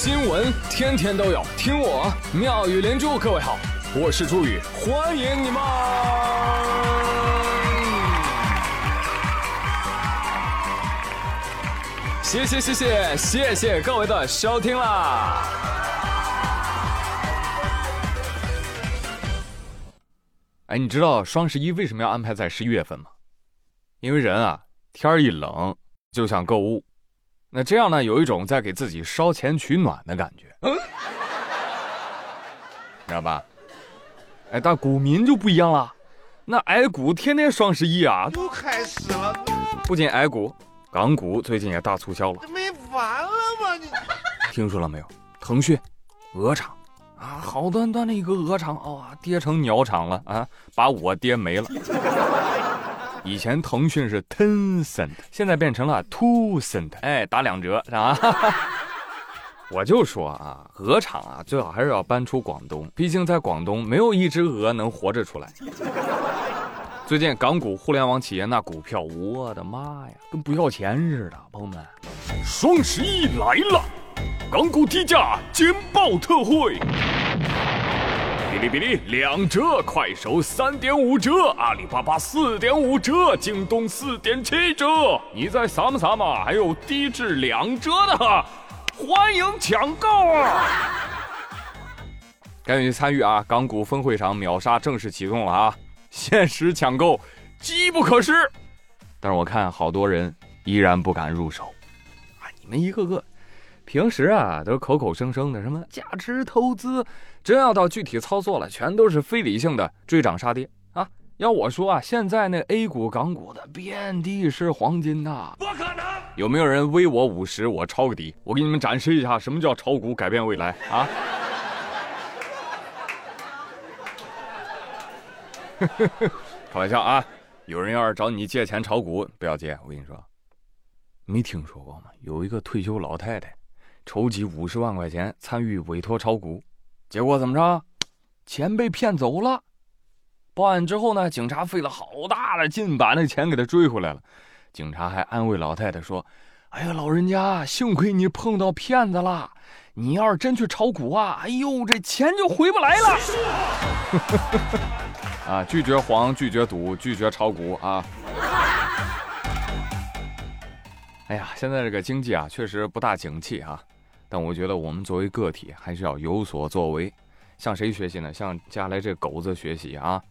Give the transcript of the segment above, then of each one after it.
新闻天天都有，听我妙语连珠。各位好，我是朱宇，欢迎你们！谢谢谢谢谢谢各位的收听啦！哎，你知道双十一为什么要安排在十一月份吗？因为人啊，天儿一冷就想购物。那这样呢，有一种在给自己烧钱取暖的感觉，知道吧？哎，但股民就不一样了，那 A 股天天双十一啊，又开始了。不仅 A 股，港股最近也大促销了。这没完了吗？你听说了没有？腾讯、鹅厂啊，好端端的一个鹅厂啊，跌成鸟厂了啊，把我跌没了。以前腾讯是 ten cent，现在变成了 two cent，哎，打两折是吧？我就说啊，鹅厂啊，最好还是要搬出广东，毕竟在广东没有一只鹅能活着出来。最近港股互联网企业那股票，我的妈呀，跟不要钱似的，朋友们，双十一来了，港股低价尖爆特惠。哔哩哔哩两折，快手三点五折，阿里巴巴四点五折，京东四点七折，你在撒么撒么？还有低至两折的哈，欢迎抢购啊！赶紧去参与啊！港股分会场秒杀正式启动了啊！限时抢购，机不可失。但是我看好多人依然不敢入手啊！你们一个个。平时啊，都口口声声的什么价值投资，真要到具体操作了，全都是非理性的追涨杀跌啊！要我说啊，现在那 A 股、港股的遍地是黄金呐！不可能！有没有人微我五十，我抄个底？我给你们展示一下什么叫炒股改变未来啊！开玩笑啊！有人要是找你借钱炒股，不要借。我跟你说，没听说过吗？有一个退休老太太。筹集五十万块钱参与委托炒股，结果怎么着？钱被骗走了。报案之后呢，警察费了好大的劲把那钱给他追回来了。警察还安慰老太太说：“哎呀，老人家，幸亏你碰到骗子了。你要是真去炒股啊，哎呦，这钱就回不来了。”啊，拒绝黄，拒绝赌，拒绝炒股啊！哎呀，现在这个经济啊，确实不大景气啊。但我觉得我们作为个体还是要有所作为，向谁学习呢？向家来这狗子学习啊！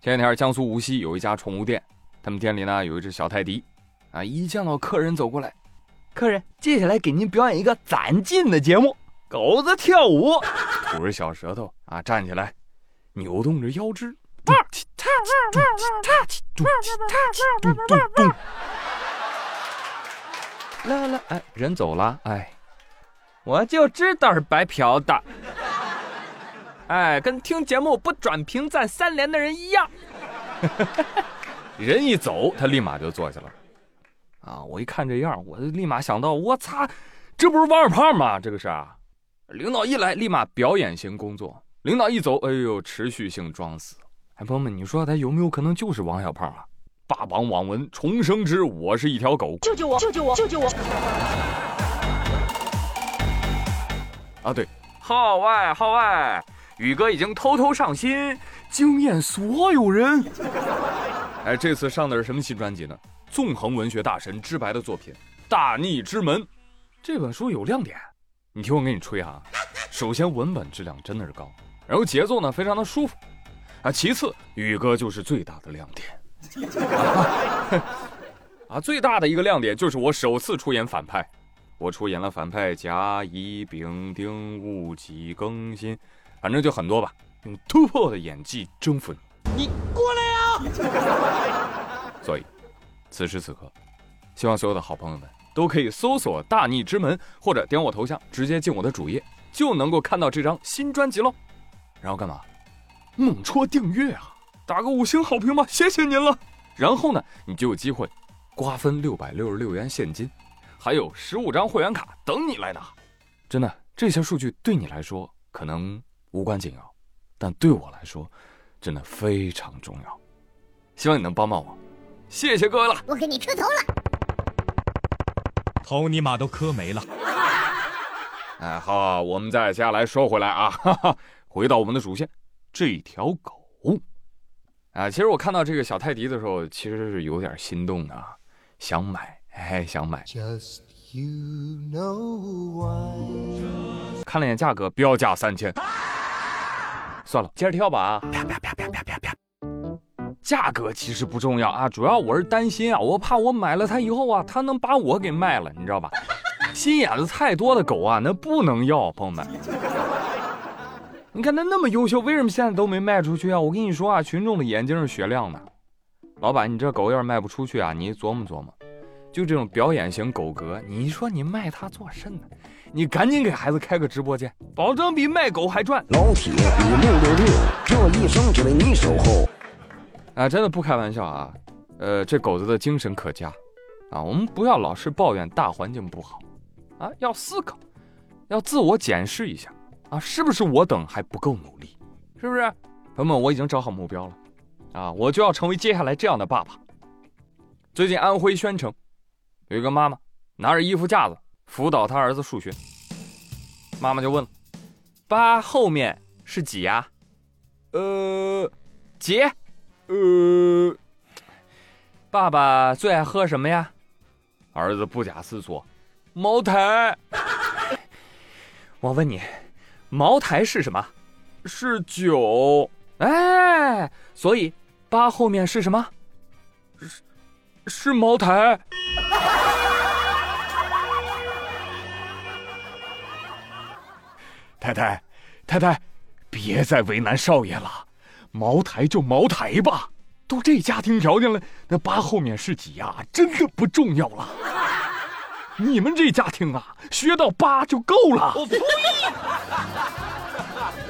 前两天江苏无锡有一家宠物店，他们店里呢有一只小泰迪，啊，一见到客人走过来，客人接下来给您表演一个攒劲的节目，狗子跳舞，吐着小舌头啊，站起来，扭动着腰肢，来来，哎，人走了，哎。我就知道是白嫖的，哎，跟听节目不转评赞三连的人一样。人一走，他立马就坐下了。啊，我一看这样，我就立马想到，我擦，这不是王小胖吗？这个是啊。领导一来，立马表演型工作；领导一走，哎呦，持续性装死。哎，朋友们，你说他有没有可能就是王小胖啊？霸榜网文重生之我是一条狗，救救我！救救我！救救我！啊，对，号外号外，宇哥已经偷偷上新，惊艳所有人。哎，这次上的是什么新专辑呢？纵横文学大神知白的作品《大逆之门》。这本书有亮点，你听我给你吹啊。首先文本质量真的是高，然后节奏呢非常的舒服。啊，其次宇哥就是最大的亮点。啊，最大的一个亮点就是我首次出演反派。我出演了反派甲乙丙丁戊己庚辛，反正就很多吧。用突破的演技征服你，你过来呀！所以，此时此刻，希望所有的好朋友们都可以搜索“大逆之门”或者点我头像，直接进我的主页，就能够看到这张新专辑喽。然后干嘛？猛戳订阅啊！打个五星好评吧，谢谢您了。然后呢，你就有机会瓜分六百六十六元现金。还有十五张会员卡等你来拿，真的，这些数据对你来说可能无关紧要，但对我来说，真的非常重要。希望你能帮帮我，谢谢各位了。我给你磕头了，头尼玛都磕没了。哎，好，我们再接下来说回来啊，哈哈，回到我们的主线，这条狗啊，其实我看到这个小泰迪的时候，其实是有点心动的，啊，想买，哎，想买。Just you know why。看了眼价格，标价三千，算了，接着跳吧啊！啪啪啪啪啪啪啪。价格其实不重要啊，主要我是担心啊，我怕我买了它以后啊，它能把我给卖了，你知道吧？心眼子太多的狗啊，那不能要，朋友们。你看它那么优秀，为什么现在都没卖出去啊？我跟你说啊，群众的眼睛是雪亮的。老板，你这狗要是卖不出去啊，你琢磨琢磨，就这种表演型狗格，你说你卖它做甚呢？你赶紧给孩子开个直播间，保证比卖狗还赚。老铁，五六六六，这一生只为你守候。啊，真的不开玩笑啊，呃，这狗子的精神可嘉啊。我们不要老是抱怨大环境不好。啊，要思考，要自我检视一下啊，是不是我等还不够努力？是不是？朋友们，我已经找好目标了，啊，我就要成为接下来这样的爸爸。最近安徽宣城有一个妈妈拿着衣服架子辅导她儿子数学，妈妈就问：“八后面是几呀？”呃，几？呃，爸爸最爱喝什么呀？儿子不假思索。茅台，我问你，茅台是什么？是酒。哎，所以八后面是什么？是是茅台。太太，太太，别再为难少爷了，茅台就茅台吧，都这家庭条件了，那八后面是几呀？真的不重要了。你们这家庭啊，学到八就够了。我呸！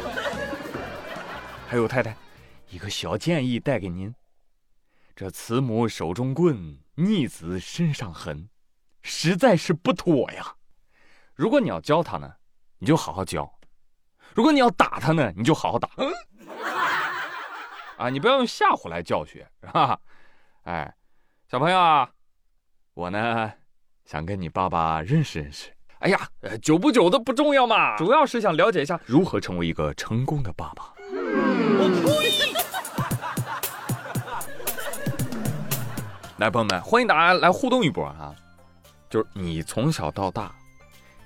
还有太太，一个小建议带给您：这慈母手中棍，逆子身上痕，实在是不妥呀。如果你要教他呢，你就好好教；如果你要打他呢，你就好好打。啊，你不要用吓唬来教学，是吧？哎，小朋友啊，我呢。想跟你爸爸认识认识。哎呀，久不久的不重要嘛，主要是想了解一下如何成为一个成功的爸爸。来，朋友们，欢迎大家来互动一波啊！就是你从小到大，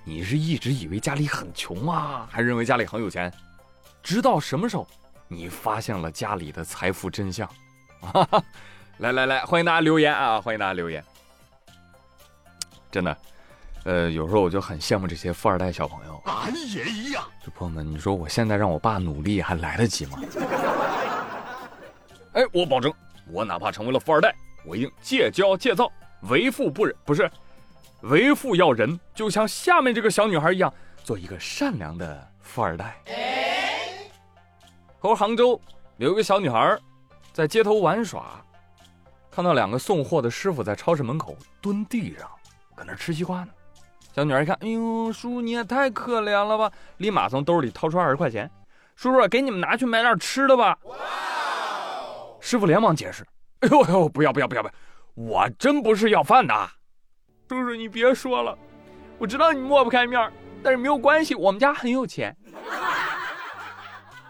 你是一直以为家里很穷啊，还认为家里很有钱？直到什么时候你发现了家里的财富真相？来来来，欢迎大家留言啊！欢迎大家留言。真的，呃，有时候我就很羡慕这些富二代小朋友。俺也一样。这朋友们，你说我现在让我爸努力还来得及吗？哎，我保证，我哪怕成为了富二代，我一定戒骄戒躁，为富不仁，不是，为富要仁，就像下面这个小女孩一样，做一个善良的富二代。说杭州有一个小女孩，在街头玩耍，看到两个送货的师傅在超市门口蹲地上。搁那吃西瓜呢，小女孩一看，哎呦，叔你也太可怜了吧！立马从兜里掏出二十块钱，叔叔给你们拿去买点吃的吧。师傅连忙解释，哎呦哎呦，不要不要不要不要，我真不是要饭的。叔叔你别说了，我知道你抹不开面，但是没有关系，我们家很有钱。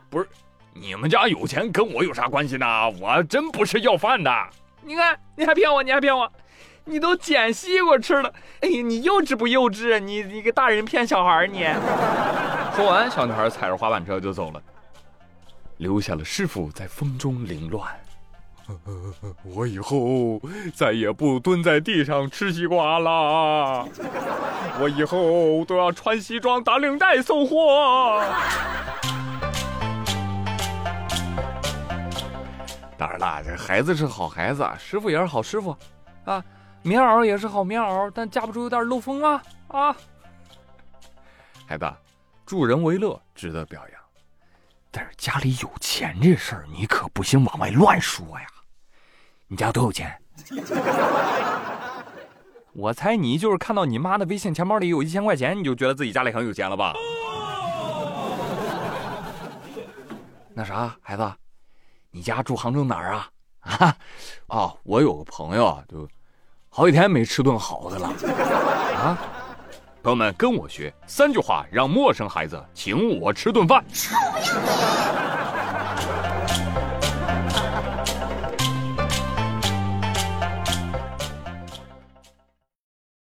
不是，你们家有钱跟我有啥关系呢？我真不是要饭的。你看，你还骗我，你还骗我。你都捡西瓜吃了，哎呀，你幼稚不幼稚？你你个大人骗小孩你！说完，小女孩踩着滑板车就走了，留下了师傅在风中凌乱。我以后再也不蹲在地上吃西瓜了，我以后都要穿西装打领带送货。当然啦，这孩子是好孩子，师傅也是好师傅，啊。棉袄也是好棉袄，但架不住有点漏风啊啊！孩子，助人为乐值得表扬，但是家里有钱这事儿你可不行往外乱说呀。你家多有钱？我猜你就是看到你妈的微信钱包里有一千块钱，你就觉得自己家里很有钱了吧？那啥，孩子，你家住杭州哪儿啊？啊？哦，我有个朋友就。好几天没吃顿好的了，啊！朋友们，跟我学三句话，让陌生孩子请我吃顿饭。臭不要脸！